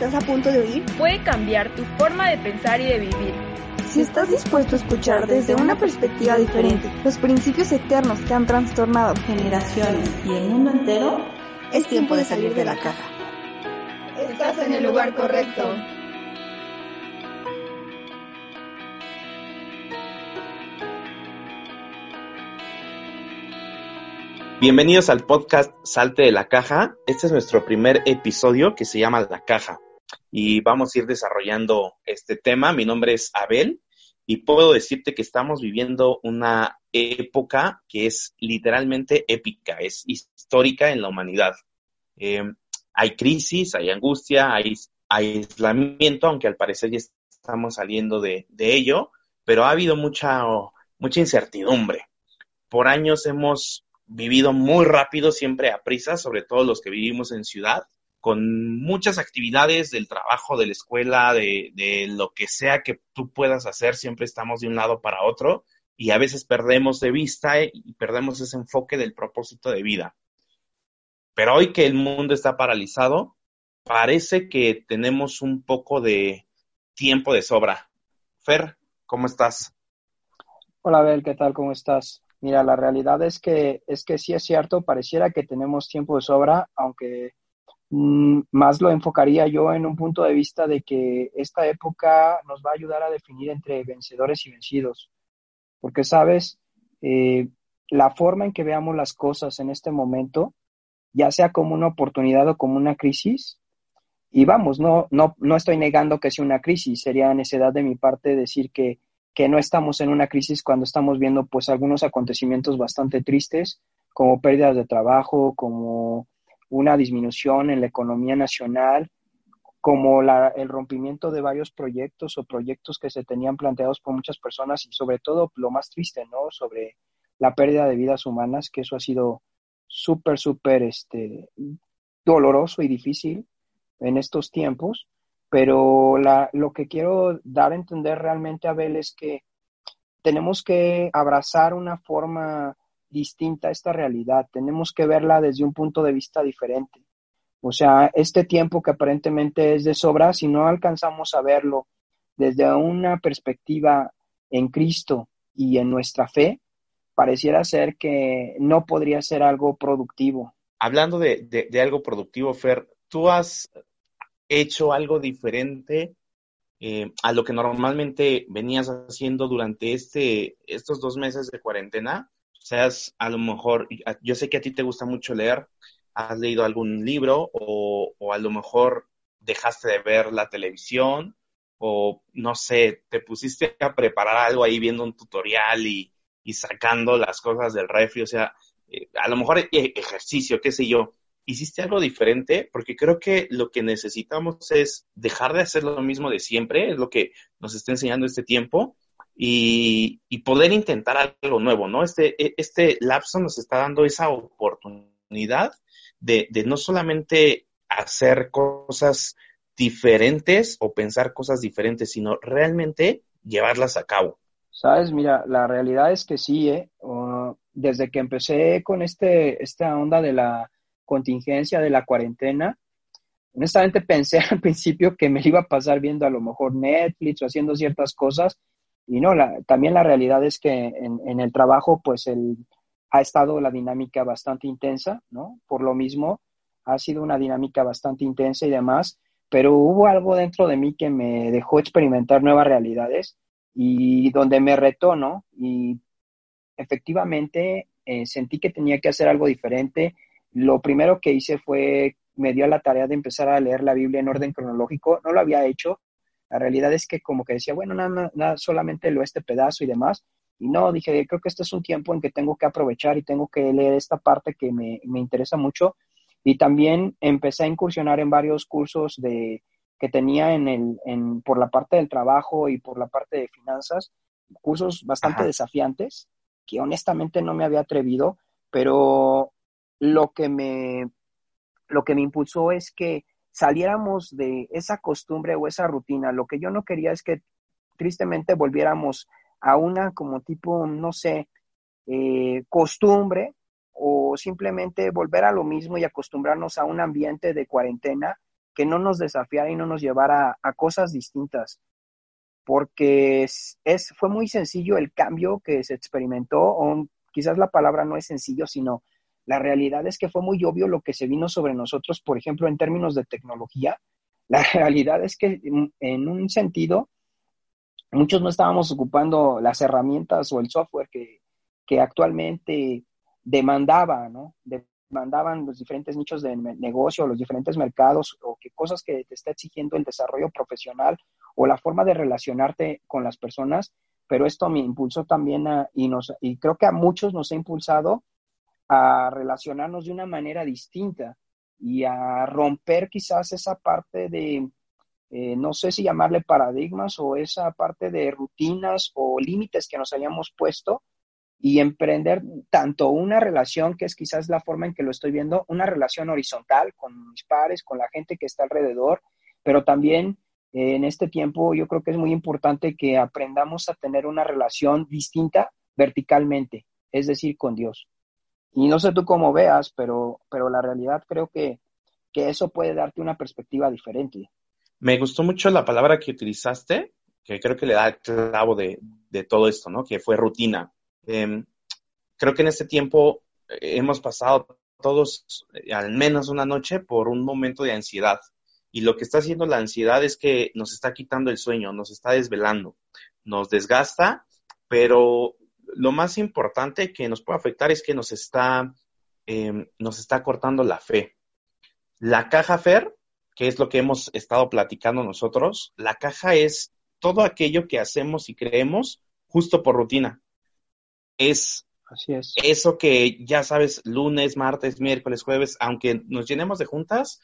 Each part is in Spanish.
Estás a punto de oír puede cambiar tu forma de pensar y de vivir. Si estás dispuesto a escuchar desde una perspectiva diferente los principios eternos que han trastornado generaciones y el mundo entero, es tiempo de salir de la caja. Estás en el lugar correcto. Bienvenidos al podcast Salte de la Caja. Este es nuestro primer episodio que se llama La Caja y vamos a ir desarrollando este tema. Mi nombre es Abel y puedo decirte que estamos viviendo una época que es literalmente épica, es histórica en la humanidad. Eh, hay crisis, hay angustia, hay, aislamiento, aunque al parecer ya estamos saliendo de, ello, pero ha habido mucha, mucha incertidumbre. Por años hemos vivido muy rápido, siempre a prisa, sobre todo los que vivimos en ciudad, con muchas actividades del trabajo, de la escuela, de, de, lo que sea que tú puedas hacer, siempre estamos de un lado para otro y a veces perdemos de vista y perdemos ese enfoque del propósito de vida. Pero hoy que el mundo está paralizado, parece que tenemos un poco de tiempo de sobra. Fer, ¿cómo estás? Hola, Abel, ¿qué tal? ¿Cómo estás? Mira, la realidad es que, es que sí es cierto, pareciera que tenemos tiempo de sobra, aunque más lo enfocaría yo en un punto de vista de que esta época nos va a ayudar a definir entre vencedores y vencidos. Porque, sabes, eh, la forma en que veamos las cosas en este momento, ya sea como una oportunidad o como una crisis, y vamos, no, no, no estoy negando que sea una crisis, sería necedad de mi parte decir que que no estamos en una crisis cuando estamos viendo pues algunos acontecimientos bastante tristes, como pérdidas de trabajo, como una disminución en la economía nacional, como la, el rompimiento de varios proyectos o proyectos que se tenían planteados por muchas personas y sobre todo lo más triste, ¿no? Sobre la pérdida de vidas humanas, que eso ha sido súper, súper este, doloroso y difícil en estos tiempos pero la, lo que quiero dar a entender realmente, Abel, es que tenemos que abrazar una forma distinta esta realidad, tenemos que verla desde un punto de vista diferente. O sea, este tiempo que aparentemente es de sobra, si no alcanzamos a verlo desde una perspectiva en Cristo y en nuestra fe, pareciera ser que no podría ser algo productivo. Hablando de, de, de algo productivo, Fer, tú has hecho algo diferente eh, a lo que normalmente venías haciendo durante este, estos dos meses de cuarentena? O sea, a lo mejor, yo sé que a ti te gusta mucho leer, has leído algún libro o, o a lo mejor dejaste de ver la televisión o no sé, te pusiste a preparar algo ahí viendo un tutorial y, y sacando las cosas del refri, o sea, eh, a lo mejor eh, ejercicio, qué sé yo, hiciste algo diferente, porque creo que lo que necesitamos es dejar de hacer lo mismo de siempre, es lo que nos está enseñando este tiempo, y, poder intentar algo nuevo, ¿no? Este, e, este lapso nos está dando esa oportunidad de, no solamente hacer cosas diferentes o pensar cosas diferentes, sino realmente llevarlas a cabo. Sabes, mira, la realidad es que sí, ¿eh? Desde que empecé con este, esta onda de la contingencia de la cuarentena, honestamente pensé al principio que me iba a pasar viendo a lo mejor Netflix o haciendo ciertas cosas, y no, la, también la realidad es que en, en, el trabajo pues el, ha estado la dinámica bastante intensa, ¿no? Por lo mismo, ha sido una dinámica bastante intensa y demás, pero hubo algo dentro de mí que me dejó experimentar nuevas realidades y donde me retó, ¿no? Y efectivamente eh, sentí que tenía que hacer algo diferente lo primero que hice fue, me dio la tarea de empezar a leer la Biblia en orden cronológico. No lo había hecho, La realidad es que como que decía, bueno, nada, nada, solamente lo este pedazo y demás. Y no, dije, creo que este es un tiempo en que tengo que aprovechar y tengo que leer esta parte que me, me interesa mucho. Y también empecé a incursionar en varios cursos de, que tenía en el, en, por la parte del trabajo y por la parte de finanzas, cursos bastante desafiantes, que honestamente no me había atrevido, pero lo que me, lo que me impulsó es que saliéramos de esa costumbre o esa rutina. Lo que yo no quería es que tristemente volviéramos a una como tipo, no sé, eh, costumbre o simplemente volver a lo mismo y acostumbrarnos a un ambiente de cuarentena que no nos desafiara y no nos llevara a, cosas distintas. Porque es, fue muy sencillo el cambio que se experimentó, o quizás la palabra no es sencillo, sino la realidad es que fue muy obvio lo que se vino sobre nosotros, por ejemplo, en términos de tecnología. La realidad es que en un sentido, muchos no estábamos ocupando las herramientas o el software que, que actualmente demandaba, ¿no? Demandaban los diferentes nichos de negocio, los diferentes mercados o qué cosas que te está exigiendo el desarrollo profesional o la forma de relacionarte con las personas, pero esto me impulsó también a, y, nos, y creo que a muchos nos ha impulsado a relacionarnos de una manera distinta y a romper quizás esa parte de, eh, no sé si llamarle paradigmas o esa parte de rutinas o límites que nos hayamos puesto y emprender tanto una relación, que es quizás la forma en que lo estoy viendo, una relación horizontal con mis pares, con la gente que está alrededor, pero también eh, en este tiempo yo creo que es muy importante que aprendamos a tener una relación distinta verticalmente, es decir, con Dios. Y no sé tú cómo veas, pero, pero la realidad creo que, que eso puede darte una perspectiva diferente. Me gustó mucho la palabra que utilizaste, que creo que le da el clavo de, de todo esto, ¿no? Que fue rutina. Em, creo que en este tiempo eh, hemos pasado todos eh, al menos una noche por un momento de ansiedad. Y lo que está haciendo la ansiedad es que nos está quitando el sueño, nos está desvelando, nos desgasta, pero lo más importante que nos puede afectar es que nos está, em, nos está cortando la fe. La caja FER, que es lo que hemos estado platicando nosotros, la caja es todo aquello que hacemos y creemos justo por rutina. Es, Así es. eso que ya sabes, lunes, martes, miércoles, jueves, aunque nos llenemos de juntas,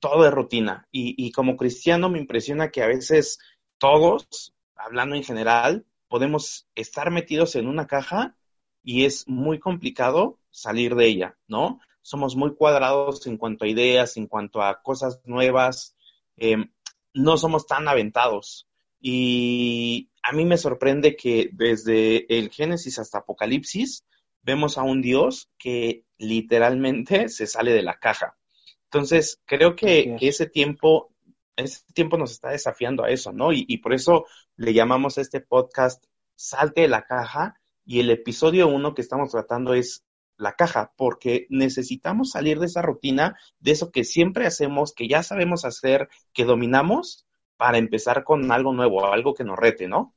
todo es rutina. Y, y como cristiano me impresiona que a veces todos, hablando en general, podemos estar metidos en una caja y es muy complicado salir de ella, ¿no? Somos muy cuadrados en cuanto a ideas, en cuanto a cosas nuevas, em, no somos tan aventados. Y a mí me sorprende que desde el Génesis hasta Apocalipsis vemos a un Dios que literalmente se sale de la caja. Entonces, creo que, que ese tiempo este tiempo nos está desafiando a eso, ¿no? Y, por eso le llamamos a este podcast Salte de la caja y el episodio uno que estamos tratando es la caja, porque necesitamos salir de esa rutina, de eso que siempre hacemos, que ya sabemos hacer, que dominamos, para empezar con algo nuevo, algo que nos rete, ¿no?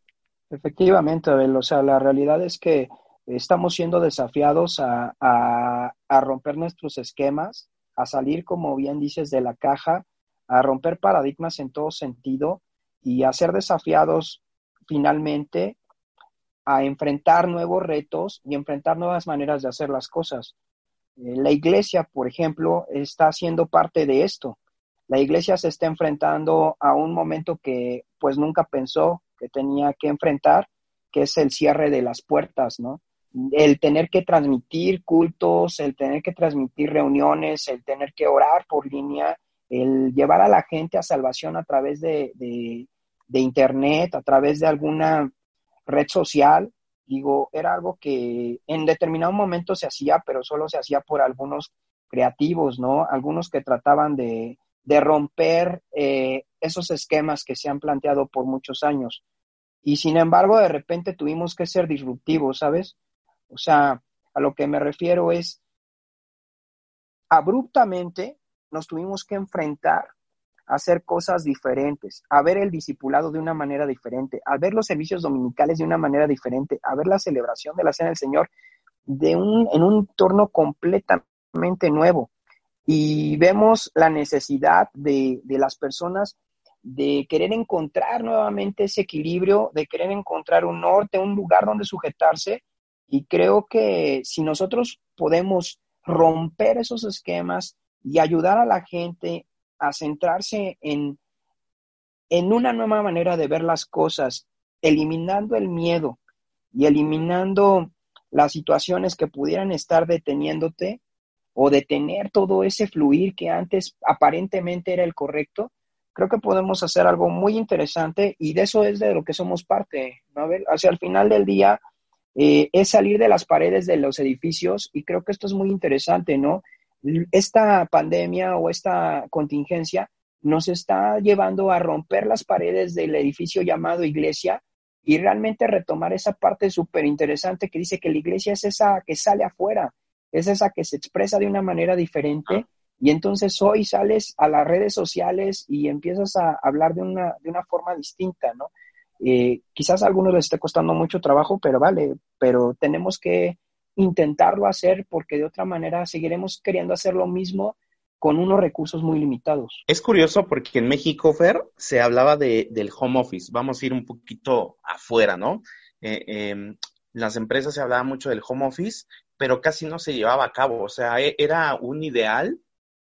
Efectivamente, Abel, o sea, la realidad es que estamos siendo desafiados a romper nuestros esquemas, a salir, como bien dices, de la caja, a romper paradigmas en todo sentido y a ser desafiados finalmente a enfrentar nuevos retos y enfrentar nuevas maneras de hacer las cosas. Eh, la iglesia, por ejemplo, está siendo parte de esto. La iglesia se está enfrentando a un momento que pues nunca pensó que tenía que enfrentar, que es el cierre de las puertas, ¿no? El tener que transmitir cultos, el tener que transmitir reuniones, el tener que orar por línea, el llevar a la gente a salvación a través de, Internet, a través de alguna red social, digo, era algo que en determinado momento se hacía, pero solo se hacía por algunos creativos, ¿no? Algunos que trataban de, romper eh, esos esquemas que se han planteado por muchos años. Y sin embargo, de repente tuvimos que ser disruptivos, ¿sabes? O sea, a lo que me refiero es, abruptamente nos tuvimos que enfrentar a hacer cosas diferentes, a ver el discipulado de una manera diferente, a ver los servicios dominicales de una manera diferente, a ver la celebración de la Cena del Señor de un, en un entorno completamente nuevo. Y vemos la necesidad de, de las personas de querer encontrar nuevamente ese equilibrio, de querer encontrar un norte, un lugar donde sujetarse. Y creo que si nosotros podemos romper esos esquemas y ayudar a la gente a centrarse en, en una nueva manera de ver las cosas, eliminando el miedo y eliminando las situaciones que pudieran estar deteniéndote o detener todo ese fluir que antes aparentemente era el correcto, creo que podemos hacer algo muy interesante y de eso es de lo que somos parte, ¿no? Hacia el final del día eh, es salir de las paredes de los edificios y creo que esto es muy interesante, ¿no? Esta pandemia o esta contingencia nos está llevando a romper las paredes del edificio llamado iglesia y realmente retomar esa parte súper interesante que dice que la iglesia es esa que sale afuera, es esa que se expresa de una manera diferente y entonces hoy sales a las redes sociales y empiezas a hablar de una, de una forma distinta, ¿no? Eh, quizás a algunos les esté costando mucho trabajo, pero vale, pero tenemos que intentarlo hacer porque de otra manera seguiremos queriendo hacer lo mismo con unos recursos muy limitados. Es curioso porque en México, Fer, se hablaba de, del home office. Vamos a ir un poquito afuera, ¿no? Eh, em, las empresas se hablaba mucho del home office, pero casi no se llevaba a cabo. O sea, e, era un ideal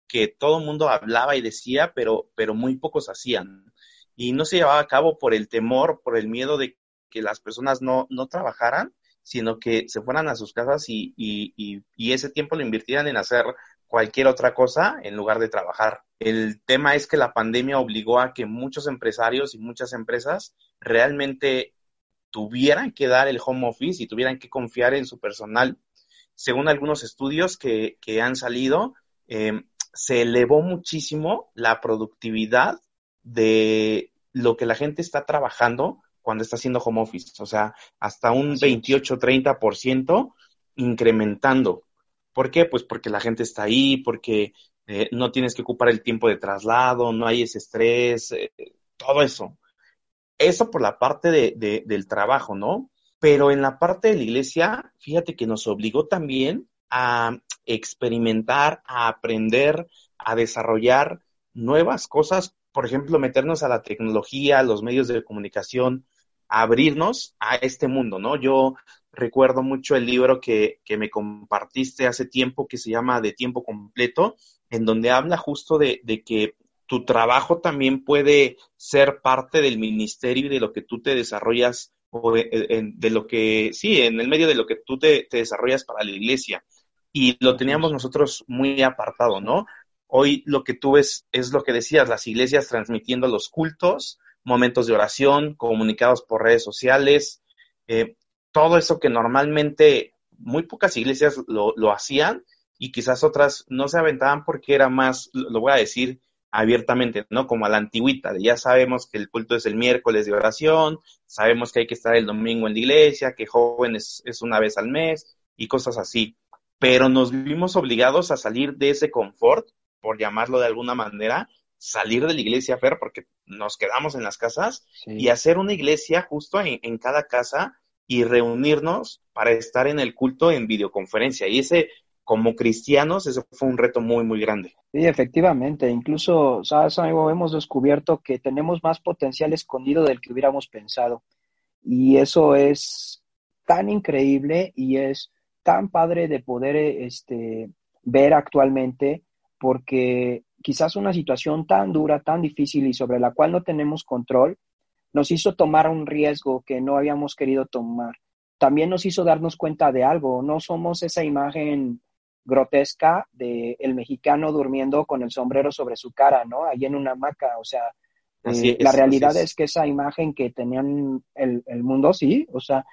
que todo el mundo hablaba y decía, pero, pero muy pocos hacían. Y no se llevaba a cabo por el temor, por el miedo de que las personas no, no trabajaran, sino que se fueran a sus casas y, y, y, ese tiempo lo invirtieran en hacer cualquier otra cosa en lugar de trabajar. El tema es que la pandemia obligó a que muchos empresarios y muchas empresas realmente tuvieran que dar el home office y tuvieran que confiar en su personal. Según algunos estudios que, han salido, em, se elevó muchísimo la productividad de lo que la gente está trabajando cuando está haciendo home office. O sea, hasta un 28-30% incrementando. ¿Por qué? Pues porque la gente está ahí, porque eh, no tienes que ocupar el tiempo de traslado, no hay ese estrés, eh, todo eso. Eso por la parte de, del trabajo, ¿no? Pero en la parte de la iglesia, fíjate que nos obligó también a experimentar, a aprender, a desarrollar nuevas cosas, por ejemplo, meternos a la tecnología, a los medios de comunicación, abrirnos a este mundo, ¿no? Yo recuerdo mucho el libro que, que, me compartiste hace tiempo que se llama De tiempo completo, en donde habla justo de, de, que tu trabajo también puede ser parte del ministerio y de lo que tú te desarrollas o de, lo que, sí, en el medio de lo que tú te, te desarrollas para la iglesia. Y lo teníamos nosotros muy apartado, ¿no? Hoy lo que tú ves es lo que decías, las iglesias transmitiendo los cultos, momentos de oración, comunicados por redes sociales, eh, todo eso que normalmente muy pocas iglesias lo, lo, hacían y quizás otras no se aventaban porque era más, lo voy a decir abiertamente, ¿no? Como a la antigüita, ya sabemos que el culto es el miércoles de oración, sabemos que hay que estar el domingo en la iglesia, que jóvenes es una vez al mes y cosas así. Pero nos vimos obligados a salir de ese confort, por llamarlo de alguna manera, salir de la iglesia, Fer, porque nos quedamos en las casas y hacer una iglesia justo en, en cada casa y reunirnos para estar en el culto en videoconferencia. Y ese, como cristianos, eso fue un reto muy, muy grande. Sí, efectivamente. Incluso, ¿sabes, amigo? Hemos descubierto que tenemos más potencial escondido del que hubiéramos pensado. Y eso es tan increíble y es tan padre de poder este, ver actualmente, porque quizás una situación tan dura, tan difícil y sobre la cual no tenemos control, nos hizo tomar un riesgo que no habíamos querido tomar. También nos hizo darnos cuenta de algo, no somos esa imagen grotesca de el mexicano durmiendo con el sombrero sobre su cara, ¿no? Ahí en una hamaca, o sea, eh, la realidad es. que esa imagen que tenían el, el mundo, sí, o sea,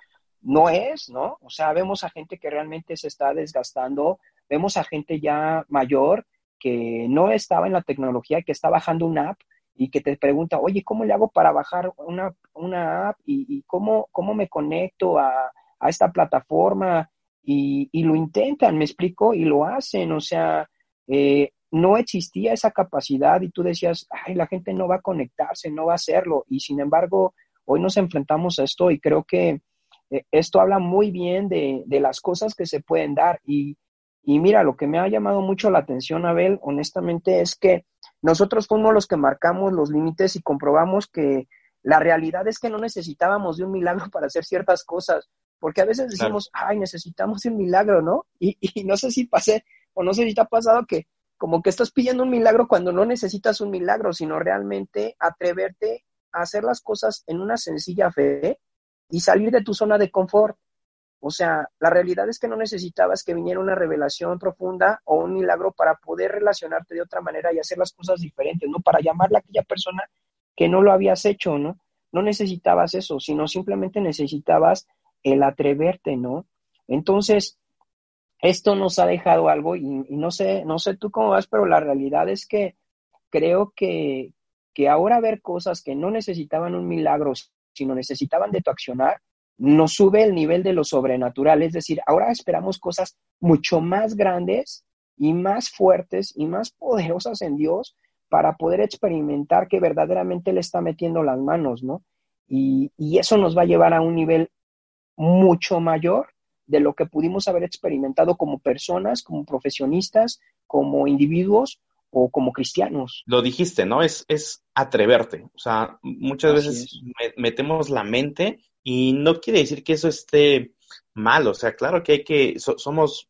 no es, ¿no? O sea, vemos a gente que realmente se está desgastando, vemos a gente ya mayor que no estaba en la tecnología, que está bajando una app y que te pregunta, oye, ¿cómo le hago para bajar una, una app? ¿Y, cómo, cómo me conecto a, a esta plataforma? Y, y, lo intentan, me explico, y lo hacen. O sea, eh, no existía esa capacidad y tú decías, ay, la gente no va a conectarse, no va a hacerlo. Y sin embargo, hoy nos enfrentamos a esto y creo que eh, esto habla muy bien de, de, las cosas que se pueden dar. Y, y mira, lo que me ha llamado mucho la atención, Abel, honestamente, es que nosotros fuimos los que marcamos los límites y comprobamos que la realidad es que no necesitábamos de un milagro para hacer ciertas cosas, porque a veces decimos, ay, necesitamos un milagro, ¿no? Y, y no sé si pasé o no sé si te ha pasado que como que estás pidiendo un milagro cuando no necesitas un milagro, sino realmente atreverte a hacer las cosas en una sencilla fe y salir de tu zona de confort. O sea, la realidad es que no necesitabas que viniera una revelación profunda o un milagro para poder relacionarte de otra manera y hacer las cosas diferentes, ¿no? Para llamarle a aquella persona que no lo habías hecho, ¿no? No necesitabas eso, sino simplemente necesitabas el atreverte, ¿no? Entonces, esto nos ha dejado algo y, no sé, no sé tú cómo vas, pero la realidad es que creo que, que ahora ver cosas que no necesitaban un milagro, sino necesitaban de tu accionar, nos sube el nivel de lo sobrenatural. Es decir, ahora esperamos cosas mucho más grandes y más fuertes y más poderosas en Dios para poder experimentar que verdaderamente le está metiendo las manos, ¿no? Y, y eso nos va a llevar a un nivel mucho mayor de lo que pudimos haber experimentado como personas, como profesionistas, como individuos o como cristianos. Lo dijiste, ¿no? Es, es atreverte. O sea, muchas veces metemos la mente y no quiere decir que eso esté mal. O sea, claro que hay que, somos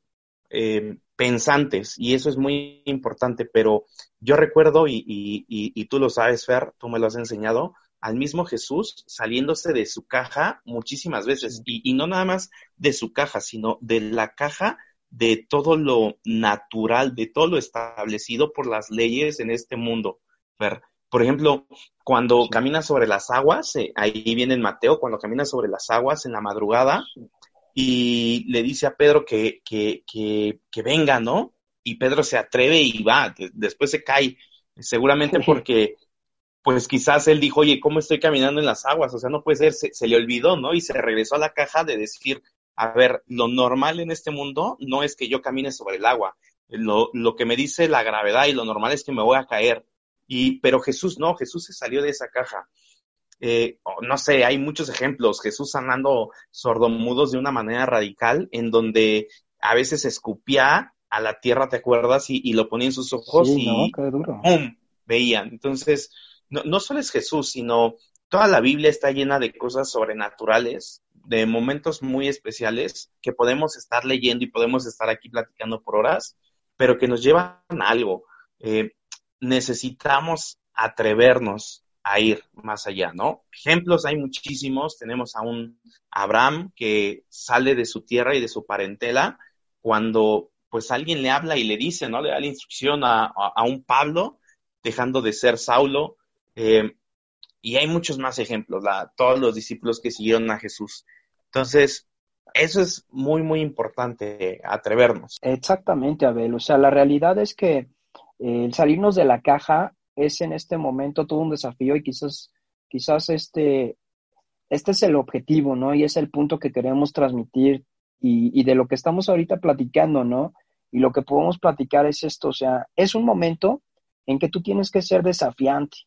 eh, pensantes y eso es muy importante, pero yo recuerdo, y, y, y, tú lo sabes, Fer, tú me lo has enseñado, al mismo Jesús saliéndose de su caja muchísimas veces, y, y, no nada más de su caja, sino de la caja de todo lo natural, de todo lo establecido por las leyes en este mundo. Por ejemplo, cuando camina sobre las aguas, eh, ahí viene en Mateo, cuando camina sobre las aguas en la madrugada y le dice a Pedro que, que, que, que venga, ¿no? Y Pedro se atreve y va, después se cae, seguramente porque pues quizás él dijo, oye, ¿cómo estoy caminando en las aguas? O sea, no puede ser, se, se, le olvidó, ¿no? Y se regresó a la caja de decir, a ver, lo normal en este mundo no es que yo camine sobre el agua. Lo, lo que me dice la gravedad y lo normal es que me voy a caer. Y, pero Jesús no, Jesús se salió de esa caja. Eh, no sé, hay muchos ejemplos. Jesús sanando sordomudos de una manera radical, en donde a veces escupía a la tierra, ¿te acuerdas? Y, y lo ponía en sus ojos y no. ¡pum! veían. Entonces, no, no solo es Jesús, sino toda la Biblia está llena de cosas sobrenaturales de momentos muy especiales que podemos estar leyendo y podemos estar aquí platicando por horas, pero que nos llevan a algo. Eh, necesitamos atrevernos a ir más allá, ¿no? Ejemplos hay muchísimos. Tenemos a un Abraham que sale de su tierra y de su parentela cuando pues alguien le habla y le dice, ¿no? Le da la instrucción a, a, un Pablo dejando de ser Saulo. Eh, y hay muchos más ejemplos, todos los discípulos que siguieron a Jesús. Entonces, eso es muy, muy importante, atrevernos. Exactamente, Abel. O sea, la realidad es que el salirnos de la caja es en este momento todo un desafío y quizás, quizás este, este es el objetivo, ¿no? Y es el punto que queremos transmitir y, y de lo que estamos ahorita platicando, ¿no? Y lo que podemos platicar es esto, o sea, es un momento en que tú tienes que ser desafiante,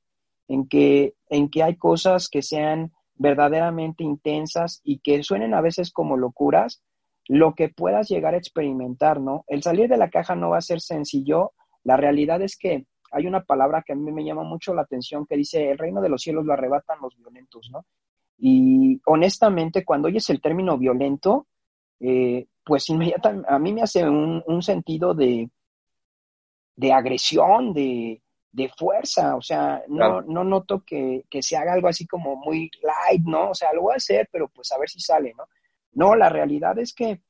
en que, en que hay cosas que sean verdaderamente intensas y que suenen a veces como locuras, lo que puedas llegar a experimentar, ¿no? El salir de la caja no va a ser sencillo. La realidad es que hay una palabra que a mí me llama mucho la atención que dice, el reino de los cielos lo arrebatan los violentos, ¿no? Y honestamente, cuando oyes el término violento, eh, pues inmediatamente a mí me hace un, un sentido de, de agresión, de, de fuerza, o sea, no, claro. no noto que, que, se haga algo así como muy light, ¿no? O sea, lo voy a hacer, pero pues a ver si sale, ¿no? No, la realidad es que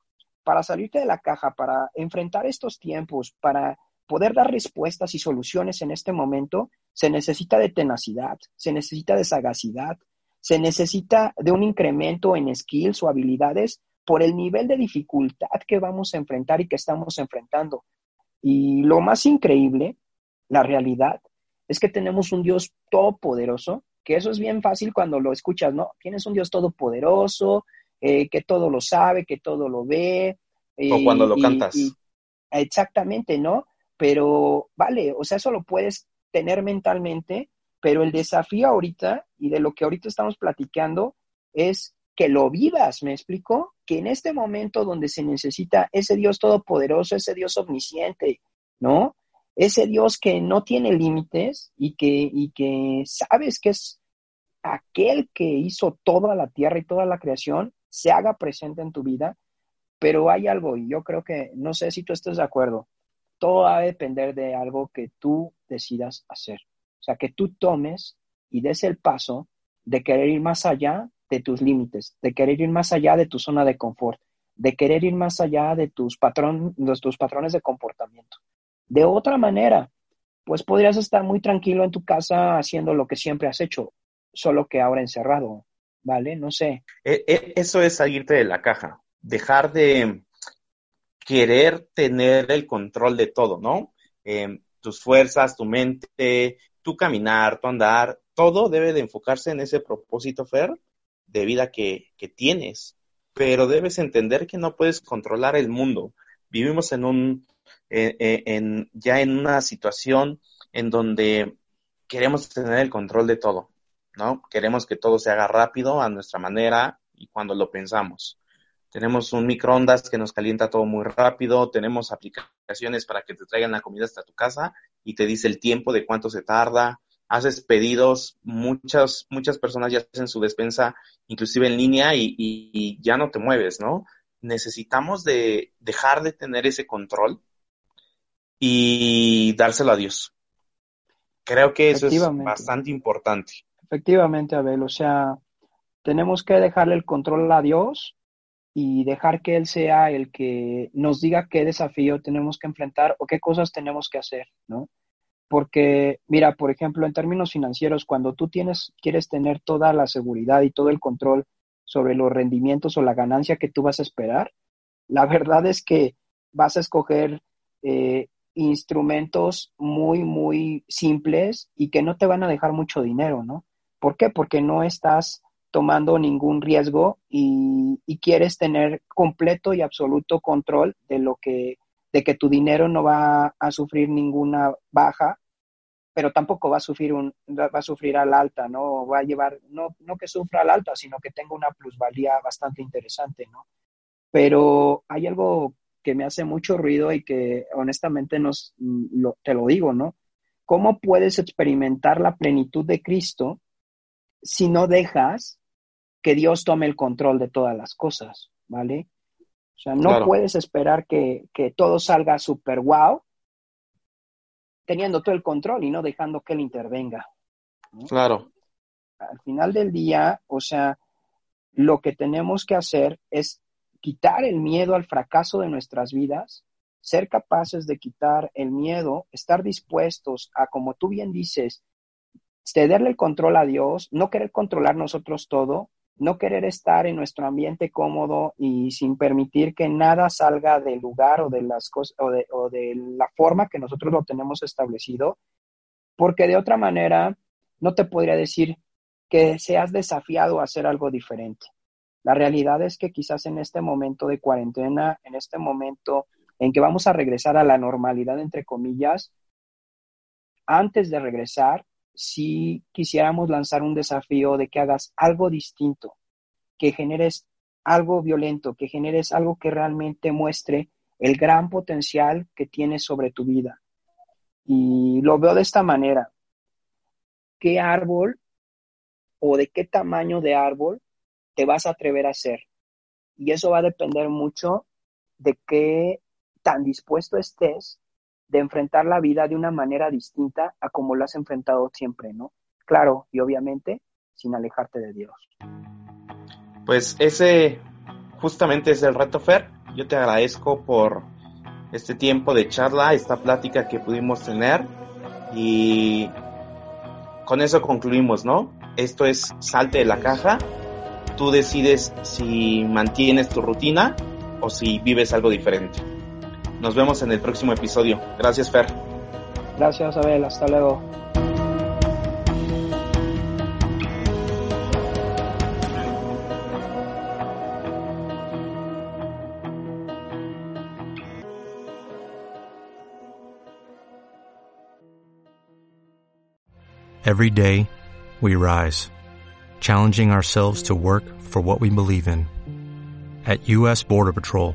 para salirte de la caja, para enfrentar estos tiempos, para poder dar respuestas y soluciones en este momento, se necesita de tenacidad, se necesita de sagacidad, se necesita de un incremento en skills o habilidades por el nivel de dificultad que vamos a enfrentar y que estamos enfrentando. Y lo más increíble la realidad es que tenemos un Dios todopoderoso, que eso es bien fácil cuando lo escuchas, ¿no? Tienes un Dios todopoderoso, eh, que todo lo sabe, que todo lo ve. Eh, o cuando lo y, cantas. Y, exactamente, ¿no? Pero, vale, o sea, eso lo puedes tener mentalmente, pero el desafío ahorita y de lo que ahorita estamos platicando es que lo vivas, ¿me explico? Que en este momento donde se necesita ese Dios todopoderoso, ese Dios omnisciente, ¿no? ese Dios que no tiene límites y que, y que sabes que es aquel que hizo toda la tierra y toda la creación, se haga presente en tu vida, pero hay algo, y yo creo que, no sé si tú estás de acuerdo, todo va a depender de algo que tú decidas hacer. O sea, que tú tomes y des el paso de querer ir más allá de tus límites, de querer ir más allá de tu zona de confort, de querer ir más allá de tus, patrón, de tus patrones de comportamiento. De otra manera, pues podrías estar muy tranquilo en tu casa haciendo lo que siempre has hecho, solo que ahora encerrado, ¿vale? No sé. E, e, eso es salirte de la caja, dejar de querer tener el control de todo, ¿no? Em, tus fuerzas, tu mente, tu caminar, tu andar, todo debe de enfocarse en ese propósito, Fer, de vida que, que tienes. Pero debes entender que no puedes controlar el mundo. Vivimos en un, eh, eh, en, ya en una situación en donde queremos tener el control de todo, ¿no? Queremos que todo se haga rápido a nuestra manera y cuando lo pensamos. Tenemos un microondas que nos calienta todo muy rápido, tenemos aplicaciones para que te traigan la comida hasta tu casa y te dice el tiempo de cuánto se tarda, haces pedidos, muchas, muchas personas ya hacen su despensa inclusive en línea y, ya no te mueves, ¿no? Necesitamos de dejar de tener ese control y dárselo a Dios. Creo que eso es bastante importante. Efectivamente, Abel, o sea, tenemos que dejarle el control a Dios y dejar que Él sea el que nos diga qué desafío tenemos que enfrentar o qué cosas tenemos que hacer, ¿no? Porque, mira, por ejemplo, en términos financieros, cuando tú tienes, quieres tener toda la seguridad y todo el control sobre los rendimientos o la ganancia que tú vas a esperar, la verdad es que vas a escoger eh, instrumentos muy, muy simples y que no te van a dejar mucho dinero, ¿no? ¿Por qué? Porque no estás tomando ningún riesgo y, quieres tener completo y absoluto control de lo que, de que tu dinero no va a sufrir ninguna baja pero tampoco va a sufrir un, va a sufrir al alta, ¿no? Va a llevar, no, no que sufra al alta, sino que tenga una plusvalía bastante interesante, ¿no? Pero hay algo que me hace mucho ruido y que honestamente nos, te lo digo, ¿no? ¿Cómo puedes experimentar la plenitud de Cristo si no dejas que Dios tome el control de todas las cosas, ¿vale? O sea, no puedes esperar que, que todo salga súper wow teniendo todo el control y no dejando que él intervenga. Claro. Al final del día, o sea, lo que tenemos que hacer es quitar el miedo al fracaso de nuestras vidas, ser capaces de quitar el miedo, estar dispuestos a, como tú bien dices, cederle el control a Dios, no querer controlar nosotros todo, no querer estar en nuestro ambiente cómodo y sin permitir que nada salga del lugar o de las cosas o de, la forma que nosotros lo tenemos establecido, porque de otra manera no te podría decir que seas desafiado a hacer algo diferente. La realidad es que quizás en este momento de cuarentena, en este momento en que vamos a regresar a la normalidad, entre comillas, antes de regresar, si quisiéramos lanzar un desafío de que hagas algo distinto, que generes algo violento, que generes algo que realmente muestre el gran potencial que tienes sobre tu vida. Y lo veo de esta manera. ¿Qué árbol o de qué tamaño de árbol te vas a atrever a hacer? Y eso va a depender mucho de qué tan dispuesto estés de enfrentar la vida de una manera distinta a como lo has enfrentado siempre, ¿no? Claro, y obviamente sin alejarte de Dios. Pues ese justamente es el reto, Fer. Yo te agradezco por este tiempo de charla, esta plática que pudimos tener y con eso concluimos, ¿no? Esto es salte de la caja. Tú decides si mantienes tu rutina o si vives algo diferente. Nos vemos en el próximo episodio. Gracias, Fer. Gracias, Abel. Hasta luego. Every day, we rise, challenging ourselves to work for what we believe in. At U.S. Border Patrol,